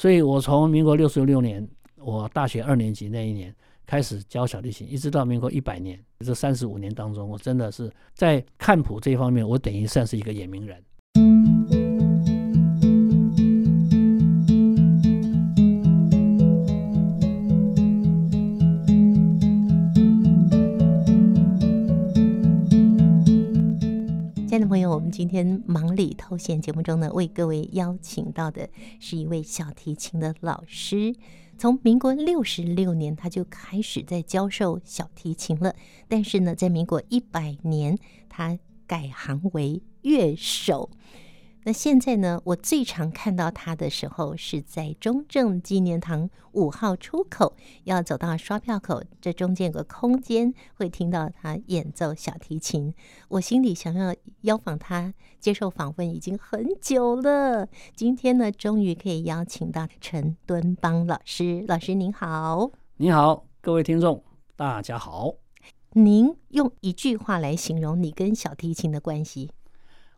所以我从民国六十六年，我大学二年级那一年开始教小提琴，一直到民国一百年，这三十五年当中，我真的是在看谱这一方面，我等于算是一个眼明人。我们今天忙里偷闲节目中呢，为各位邀请到的是一位小提琴的老师。从民国六十六年，他就开始在教授小提琴了。但是呢，在民国一百年，他改行为乐手。那现在呢，我最常看到他的时候是在中正纪念堂五号出口，要走到刷票口，这中间有个空间，会听到他演奏小提琴。我心里想要邀访他接受访问已经很久了，今天呢，终于可以邀请到陈敦邦老师。老师您好。你好，各位听众，大家好。您用一句话来形容你跟小提琴的关系？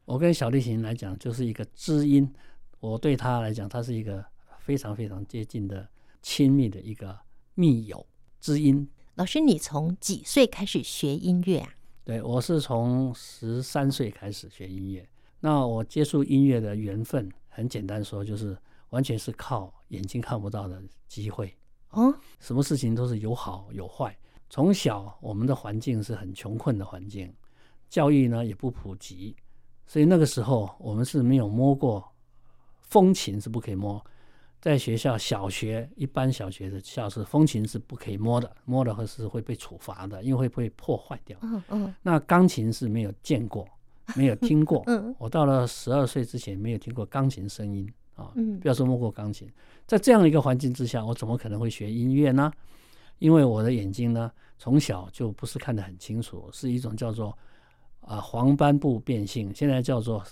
我跟小提琴来讲，就是一个知音。我对他来讲，他是一个非常非常接近的、亲密的一个密友、知音。老师，你从几岁开始学音乐啊？对，我是从十三岁开始学音乐。那我接触音乐的缘分，很简单说，就是完全是靠眼睛看不到的机会。哦，什么事情都是有好有坏。从小我们的环境是很穷困的环境，教育呢也不普及。所以那个时候，我们是没有摸过风琴，是不可以摸。在学校小学一般小学的教室，风琴是不可以摸的，摸的话是会被处罚的，因为会被破坏掉。嗯嗯。那钢琴是没有见过，没有听过。嗯。我到了十二岁之前，没有听过钢琴声音啊。嗯。不要说摸过钢琴，在这样一个环境之下，我怎么可能会学音乐呢？因为我的眼睛呢，从小就不是看得很清楚，是一种叫做。啊，黄斑部变性，现在叫做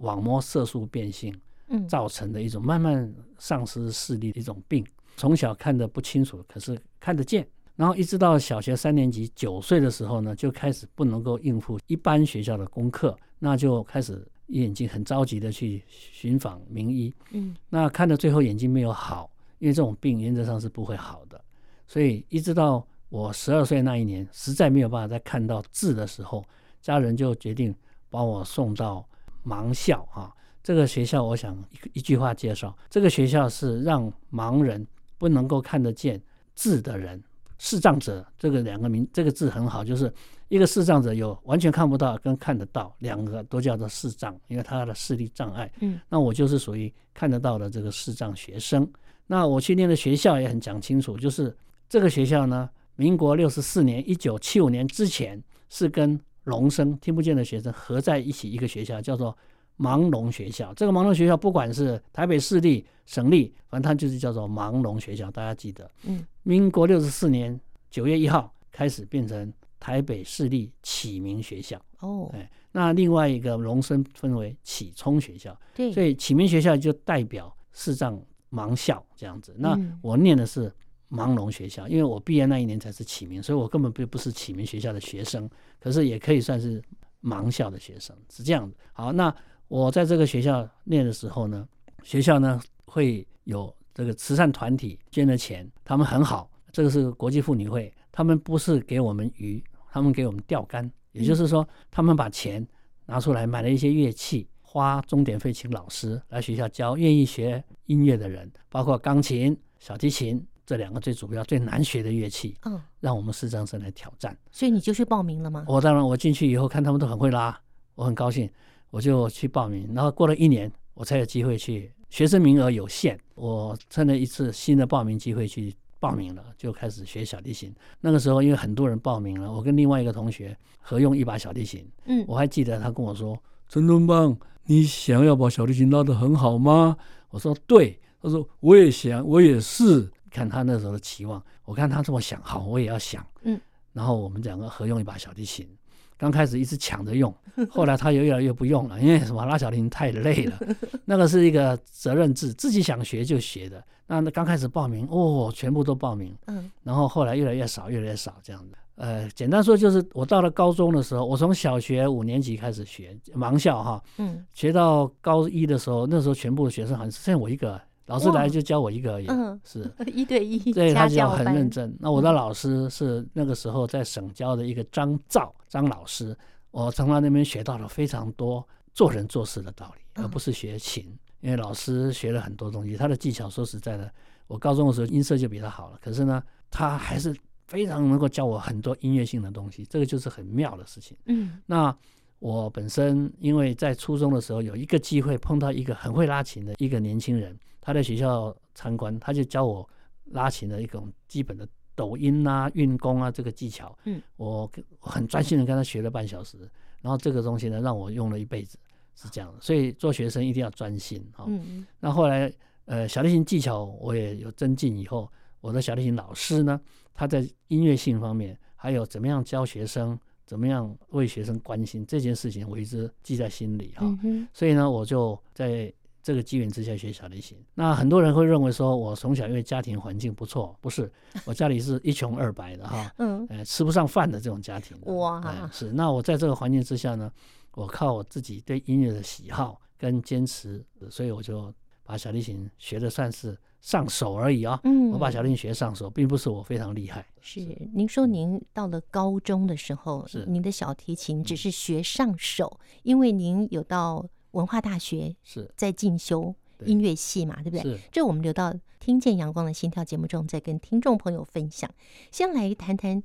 网膜色素变性，嗯造成的一种慢慢丧失视力的一种病。从小看得不清楚，可是看得见。然后一直到小学三年级，九岁的时候呢，就开始不能够应付一般学校的功课，那就开始眼睛很着急的去寻访名医。嗯，那看到最后眼睛没有好，因为这种病原则上是不会好的。所以一直到我十二岁那一年，实在没有办法再看到字的时候。家人就决定把我送到盲校啊，这个学校我想一一句话介绍，这个学校是让盲人不能够看得见字的人，视障者这个两个名，这个字很好，就是一个视障者有完全看不到跟看得到两个都叫做视障，因为他的视力障碍。嗯，那我就是属于看得到的这个视障学生。那我去念的学校也很讲清楚，就是这个学校呢，民国六十四年，一九七五年之前是跟聋生听不见的学生合在一起，一个学校叫做盲聋学校。这个盲聋学校不管是台北市立、省立，反正它就是叫做盲聋学校。大家记得，嗯，民国六十四年九月一号开始变成台北市立启明学校。哦，哎，那另外一个聋生分为启聪学校。对，所以启明学校就代表视障盲校这样子。那我念的是。盲聋学校，因为我毕业那一年才是启明，所以我根本不不是启明学校的学生，可是也可以算是盲校的学生，是这样的。好，那我在这个学校念的时候呢，学校呢会有这个慈善团体捐的钱，他们很好，这个是国际妇女会，他们不是给我们鱼，他们给我们钓竿，也就是说，他们把钱拿出来买了一些乐器，花钟点费请老师来学校教愿意学音乐的人，包括钢琴、小提琴。这两个最主要、最难学的乐器，嗯，让我们视障生来挑战。所以你就去报名了吗？我当然，我进去以后看他们都很会拉，我很高兴，我就去报名。然后过了一年，我才有机会去。学生名额有限，我趁了一次新的报名机会去报名了，就开始学小提琴。那个时候因为很多人报名了，我跟另外一个同学合用一把小提琴。嗯，我还记得他跟我说：“陈东邦，你想要把小提琴拉得很好吗？”我说：“对。”他说：“我也想，我也是。”看他那时候的期望，我看他这么想，好，我也要想。嗯，然后我们两个合用一把小提琴，刚开始一直抢着用，后来他也越来越不用了，因为什么？拉小提琴太累了。那个是一个责任制，自己想学就学的。那那刚开始报名，哦，全部都报名。嗯，然后后来越来越少，越来越少这样子。呃，简单说就是，我到了高中的时候，我从小学五年级开始学盲校哈，嗯，学到高一的时候，那时候全部的学生好像只剩我一个老师来就教我一个而已，嗯，是 一对一，对，他就很认真。那我的老师是那个时候在省教的一个张照张老师，我从他那边学到了非常多做人做事的道理，而不是学琴。因为老师学了很多东西，他的技巧说实在的，我高中的时候音色就比他好了，可是呢，他还是非常能够教我很多音乐性的东西，这个就是很妙的事情。嗯，那。我本身因为在初中的时候有一个机会碰到一个很会拉琴的一个年轻人，他在学校参观，他就教我拉琴的一种基本的抖音啊、运弓啊这个技巧。嗯，我我很专心的跟他学了半小时，然后这个东西呢让我用了一辈子，是这样的。所以做学生一定要专心啊。嗯，那后来呃小提琴技巧我也有增进以后，我的小提琴老师呢，他在音乐性方面还有怎么样教学生。怎么样为学生关心这件事情，我一直记在心里哈。所以呢，我就在这个机缘之下学小提琴。那很多人会认为说，我从小因为家庭环境不错，不是，我家里是一穷二白的哈，嗯，吃不上饭的这种家庭。哇，是。那我在这个环境之下呢，我靠我自己对音乐的喜好跟坚持，所以我就把小提琴学的算是。上手而已啊、哦，嗯，我把小提琴学上手，并不是我非常厉害。是，您说您到了高中的时候，是您的小提琴只是学上手，因为您有到文化大学是在进修音乐系嘛，对不对？是。这我们留到听见阳光的心跳节目中再跟听众朋友分享。先来谈谈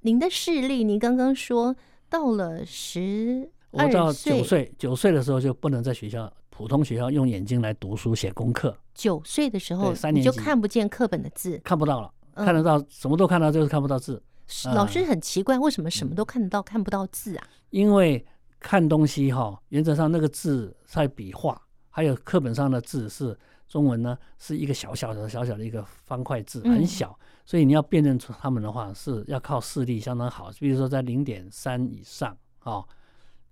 您的视力，您刚刚说到了十我到九岁，九岁的时候就不能在学校。普通学校用眼睛来读书写功课。九岁的时候，你就看不见课本的字，看不到了，看得到什么都看到，就是看不到字。老师很奇怪，为什么什么都看得到，看不到字啊？因为看东西哈，原则上那个字在笔画，还有课本上的字是中文呢，是一个小小的、小小的一个方块字，很小，所以你要辨认出它们的话，是要靠视力相当好，比如说在零点三以上啊。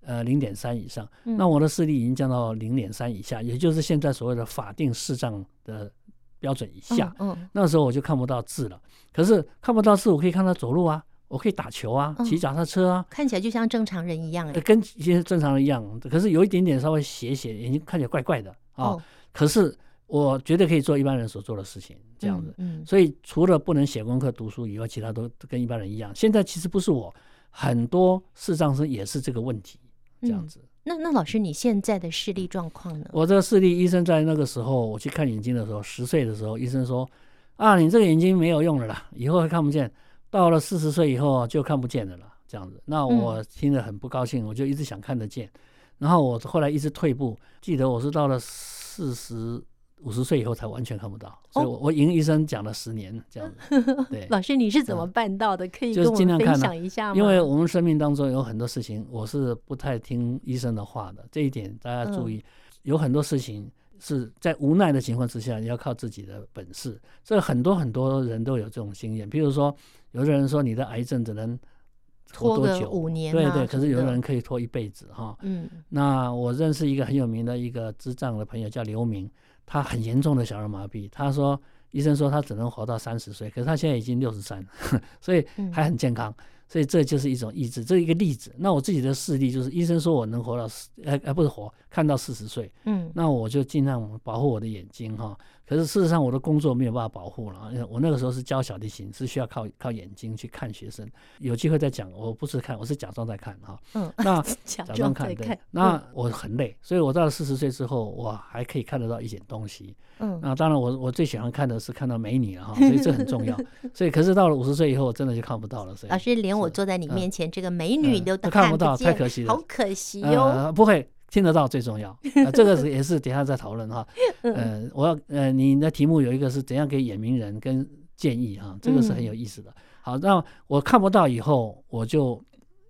呃，零点三以上，那我的视力已经降到零点三以下，嗯，也就是现在所谓的法定视障的标准以下。嗯，嗯，那时候我就看不到字了。可是看不到字，我可以看他走路啊，我可以打球啊，骑脚踏车啊，看起来就像正常人一样，跟一些正常人一样。可是有一点点稍微斜斜，眼睛看起来怪怪的啊，哦。可是我绝对可以做一般人所做的事情，这样子。嗯，嗯，所以除了不能写功课、读书以外，其他都跟一般人一样。现在其实不是我，很多视障生也是这个问题。这样子，嗯、那那老师，你现在的视力状况呢？我这个视力，医生在那个时候我去看眼睛的时候，十岁的时候，医生说啊，你这个眼睛没有用了啦，以后会看不见。到了四十岁以后就看不见的了啦，这样子。那我听了很不高兴，我就一直想看得见。然后我后来一直退步，记得我是到了四十。五十岁以后才完全看不到，所以我我赢医生讲了十年这样子。对，老师你是怎么办到的？可以跟我们分享一下吗？因为我们生命当中有很多事情，我是不太听医生的话的，这一点大家注意。有很多事情是在无奈的情况之下，你要靠自己的本事。这很多很多人都有这种经验。比如说，有的人说你的癌症只能拖多久？五年。对对，可是有的人可以拖一辈子哈。嗯。那我认识一个很有名的一个智障的朋友，叫刘明。他很严重的小儿麻痹，他说医生说他只能活到三十岁，可是他现在已经六十三，所以还很健康。嗯所以这就是一种意志，这是一个例子。那我自己的视力就是，医生说我能活到四，呃，呃，不是活，看到四十岁。嗯，那我就尽量保护我的眼睛哈。可是事实上，我的工作没有办法保护了。我那个时候是教小提琴，是需要靠靠眼睛去看学生。有机会再讲，我不是看，我是假装在看哈。嗯，那 假装看，对。那我很累，所以我到了四十岁之后，我还可以看得到一点东西。嗯，那当然我，我我最喜欢看的是看到美女了哈，所以这很重要。所以，可是到了五十岁以后，我真的就看不到了。所以老师连我坐在你面前，这个美女都都看不到，太可惜了，好可惜哟。不会听得到最重要，这个是也是等下再讨论哈。呃，我要呃，你的题目有一个是怎样给眼明人跟建议哈，这个是很有意思的。好，那我看不到以后，我就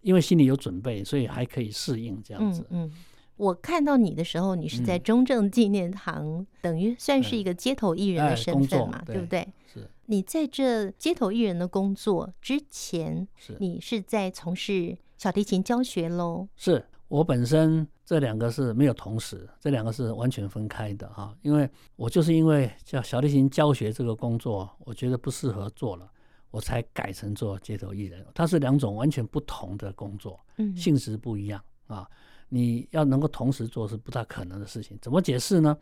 因为心里有准备，所以还可以适应这样子。嗯，我看到你的时候，你是在中正纪念堂，等于算是一个街头艺人的身份嘛，对不对？是。你在这街头艺人的工作之前，是你是在从事小提琴教学喽？是我本身这两个是没有同时，这两个是完全分开的哈。因为我就是因为叫小提琴教学这个工作，我觉得不适合做了，我才改成做街头艺人。它是两种完全不同的工作，嗯，性质不一样啊。你要能够同时做是不大可能的事情。怎么解释呢？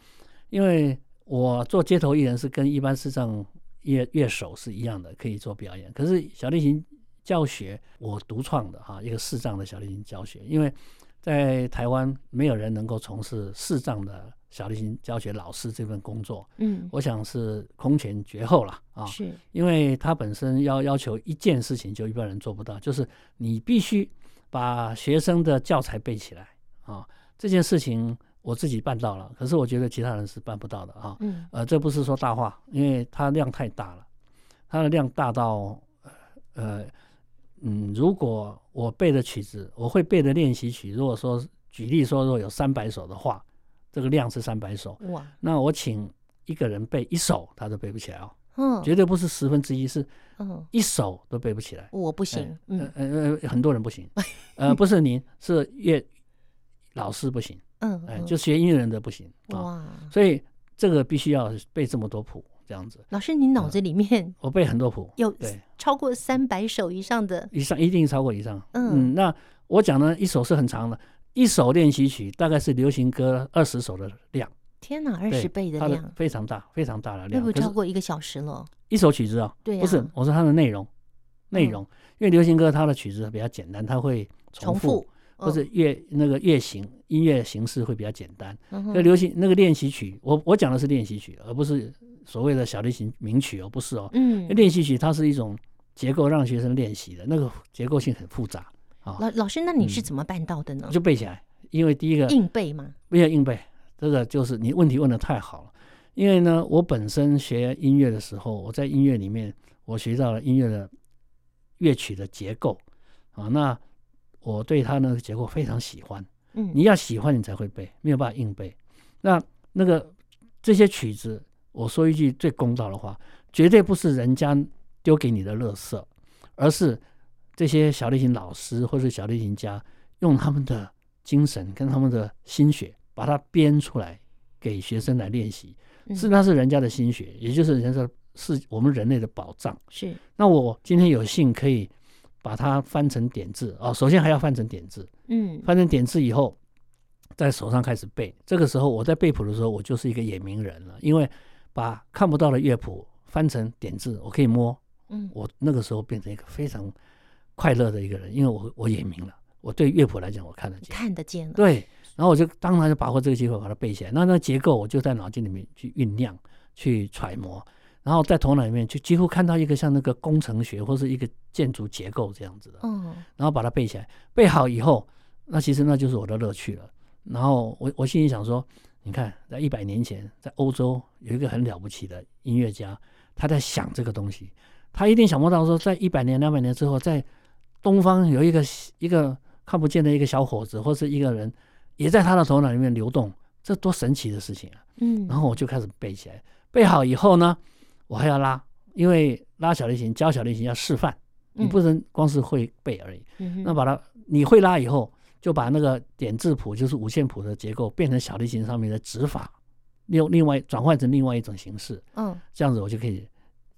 因为我做街头艺人是跟一般视障乐乐手是一样的，可以做表演。可是小提琴教学我独创的哈，一个视障的小提琴教学，因为在台湾没有人能够从事视障的小提琴教学老师这份工作。嗯，我想是空前绝后了啊。是，因为他本身要要求一件事情，就一般人做不到，就是你必须把学生的教材背起来啊。这件事情。我自己办到了，可是我觉得其他人是办不到的啊。嗯。呃，这不是说大话，因为它量太大了，它的量大到，呃，嗯，如果我背的曲子，我会背的练习曲，如果说举例说，如果有三百首的话，这个量是三百首。哇。那我请一个人背一首，他都背不起来哦。嗯。绝对不是十分之一，是，一首都背不起来。我不行。嗯呃呃，很多人不行。呃，不是您，是乐老师不行。嗯，哎，就学音乐人的不行哇，所以这个必须要背这么多谱，这样子。老师，你脑子里面我背很多谱，有对超过三百首以上的，以上一定超过以上。嗯，那我讲呢，一首是很长的，一首练习曲大概是流行歌二十首的量。天哪，二十倍的量，非常大，非常大的量，那不超过一个小时了？一首曲子啊，对，不是，我说它的内容，内容，因为流行歌它的曲子比较简单，它会重复。或者乐那个乐型音乐形式会比较简单。那流行那个练习曲，我我讲的是练习曲，而不是所谓的小提琴名曲哦，不是哦。嗯，练习曲它是一种结构，让学生练习的那个结构性很复杂啊。老老师，那你是怎么办到的呢？就背起来，因为第一个硬背嘛，不要硬背。这个就是你问题问的太好了。因为呢，我本身学音乐的时候，我在音乐里面我学到了音乐的乐曲的结构啊，那。我对它那个结构非常喜欢，嗯，你要喜欢你才会背，没有办法硬背。那那个这些曲子，我说一句最公道的话，绝对不是人家丢给你的垃圾，而是这些小提琴老师或者小提琴家用他们的精神跟他们的心血把它编出来给学生来练习，是那是人家的心血，也就是人家是我们人类的宝藏。是，那我今天有幸可以。把它翻成点字哦，首先还要翻成点字，嗯，翻成点字以后，在手上开始背。这个时候我在背谱的时候，我就是一个野名人了，因为把看不到的乐谱翻成点字，我可以摸，嗯，我那个时候变成一个非常快乐的一个人，因为我我眼明了，我对乐谱来讲我看得见，看得见了，对，然后我就当然就把握这个机会把它背起来。那那结构我就在脑筋里面去酝酿、去揣摩。然后在头脑里面就几乎看到一个像那个工程学或是一个建筑结构这样子的，嗯，然后把它背起来，背好以后，那其实那就是我的乐趣了。然后我我心里想说，你看，在一百年前，在欧洲有一个很了不起的音乐家，他在想这个东西，他一定想不到说，在一百年、两百年之后，在东方有一个一个看不见的一个小伙子或是一个人，也在他的头脑里面流动，这多神奇的事情啊！嗯，然后我就开始背起来，背好以后呢，我还要拉，因为拉小提琴教小提琴要示范，你不能光是会背而已。嗯、那把它你会拉以后，就把那个点字谱，就是五线谱的结构，变成小提琴上面的指法，用另外转换成另外一种形式。嗯，这样子我就可以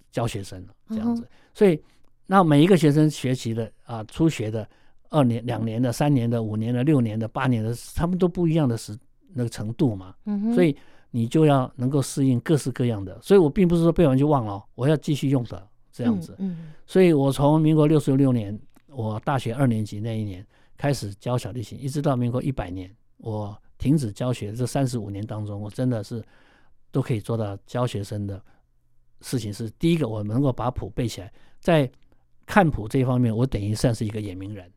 教学生了。这样子，嗯、所以那每一个学生学习的啊，初学的二年、两年的、三年的、五年的、六年的、八年的，他们都不一样的时那个程度嘛。嗯，所以。你就要能够适应各式各样的，所以我并不是说背完就忘了，我要继续用的这样子。嗯，所以我从民国六十六年，我大学二年级那一年开始教小提琴，一直到民国一百年，我停止教学这三十五年当中，我真的是都可以做到教学生的事情是：第一个，我能够把谱背起来，在看谱这一方面，我等于算是一个眼明人，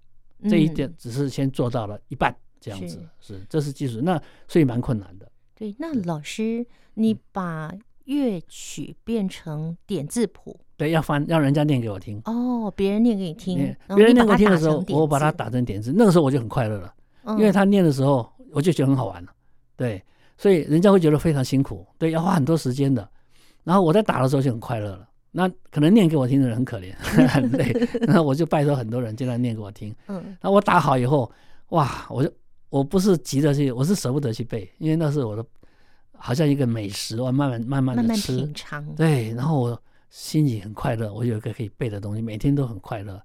这一点只是先做到了一半这样子，是。这是技术，那所以蛮困难的。对，那老师，你把乐曲变成点字谱，对，要翻，让人家念给我听。哦，别人念给你听，别人念给我听的时候，我把它打成点字，那个时候我就很快乐了，因为他念的时候，我就觉得很好玩了。对，所以人家会觉得非常辛苦，对，要花很多时间的。然后我在打的时候就很快乐了。那可能念给我听的人很可怜，很累。然后我就拜托很多人进来念给我听。嗯，那我打好以后，哇，我就。我不是急着去，我是舍不得去背，因为那是我的，好像一个美食，我慢慢慢慢的吃，慢慢品尝。对，然后我心情很快乐，我有一个可以背的东西，每天都很快乐，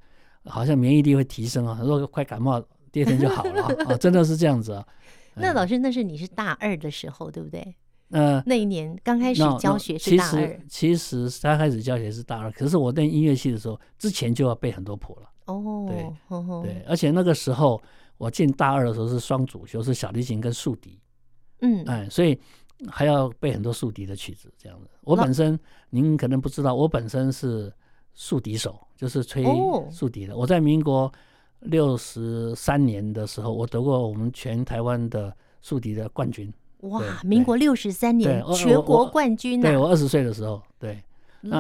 好像免疫力会提升啊。如果快感冒，第二天就好了啊，真的是这样子啊。那老师，那是你是大二的时候，对不对？呃，那一年刚开始教学是大二，其实其实刚开始教学是大二，可是我练音乐系的时候，之前就要背很多谱了。哦，对，对，而且那个时候我进大二的时候是双主修，是小提琴跟竖笛。嗯，哎，所以还要背很多竖笛的曲子，这样子。我本身您可能不知道，我本身是竖笛手，就是吹竖笛的。哦、我在民国六十三年的时候，我得过我们全台湾的竖笛的冠军。哇，民国六十三年全国冠军，对，我二十岁的时候，对。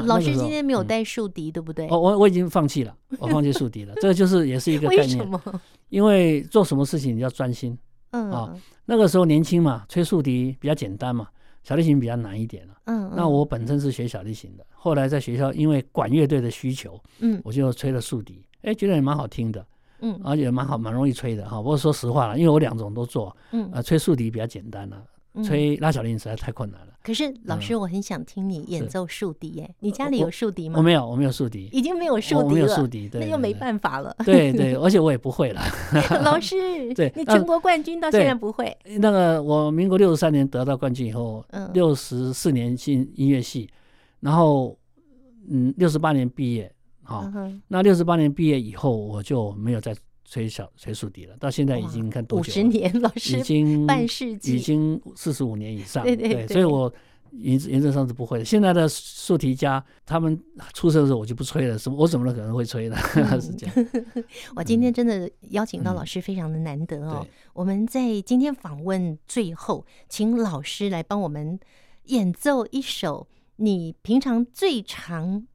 老师今天没有带竖笛，对不对？哦，我我已经放弃了，我放弃竖笛了。这个就是也是一个概念。为什么？因为做什么事情你要专心。嗯。啊，那个时候年轻嘛，吹竖笛比较简单嘛，小提琴比较难一点了。嗯。那我本身是学小提琴的，后来在学校因为管乐队的需求，嗯，我就吹了竖笛，哎，觉得也蛮好听的。嗯。而且蛮好，蛮容易吹的哈。不过说实话了，因为我两种都做，嗯，啊，吹竖笛比较简单了。吹拉小提琴实在太困难了。可是老师，我很想听你演奏竖笛耶！你家里有竖笛吗？我没有，我没有竖笛，已经没有竖笛了。没有竖笛，那又没办法了。对对，而且我也不会了。老师，对，你全国冠军到现在不会。那个我民国六十三年得到冠军以后，六十四年进音乐系，然后嗯，六十八年毕业。好，那六十八年毕业以后，我就没有再。吹小吹竖笛了，到现在已经看多久？五十年，老师已经 半世纪，已经四十五年以上。对对对，对，所以我原原则上是不会的。现在的竖笛家，他们出生的时候我就不吹了，什么我怎么可能会吹呢？嗯、是这样。我今天真的邀请到老师非常的难得哦。嗯、我们在今天访问最后，请老师来帮我们演奏一首你平常最常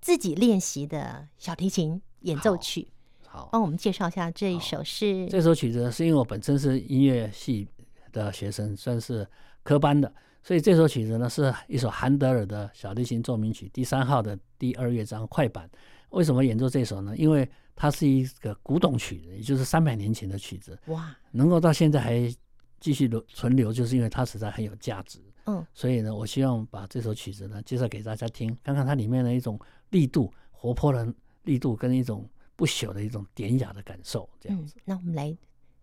自己练习的小提琴演奏曲。好，帮我们介绍一下这一首是这首曲子，是因为我本身是音乐系的学生，算是科班的，所以这首曲子呢是一首韩德尔的小提琴奏鸣曲第三号的第二乐章快板。为什么演奏这首呢？因为它是一个古董曲子，也就是三百年前的曲子。哇，能够到现在还继续留存留，就是因为它实在很有价值。嗯，所以呢，我希望把这首曲子呢介绍给大家听，看看它里面的一种力度、活泼的力度跟一种。不朽的一种典雅的感受，这样子。嗯，那我们来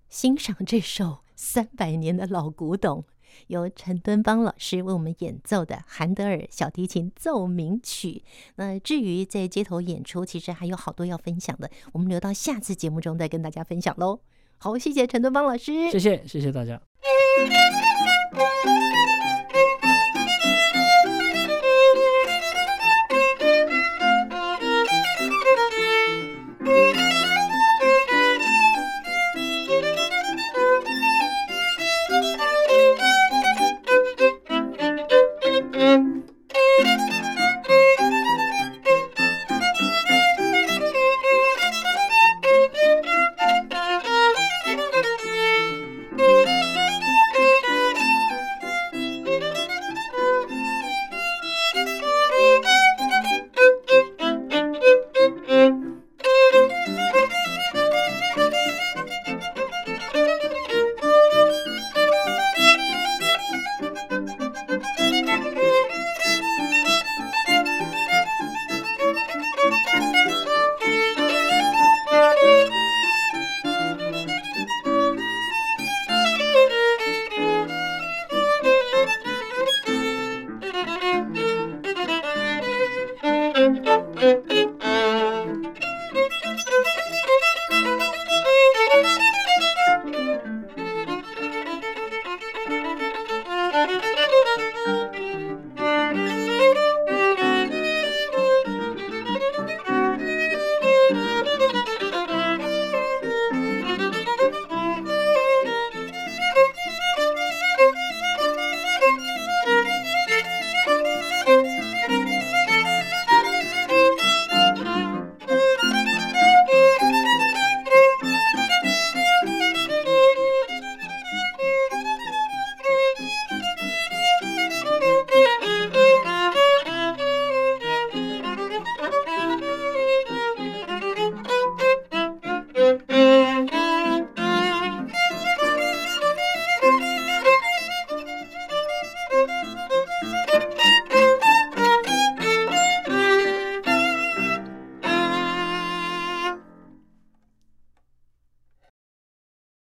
欣赏这首三百年的老古董，由陈敦邦老师为我们演奏的韩德尔小提琴奏鸣曲。那至于在街头演出，其实还有好多要分享的，我们留到下次节目中再跟大家分享喽。好，谢谢陈敦邦老师，谢谢，谢谢大家。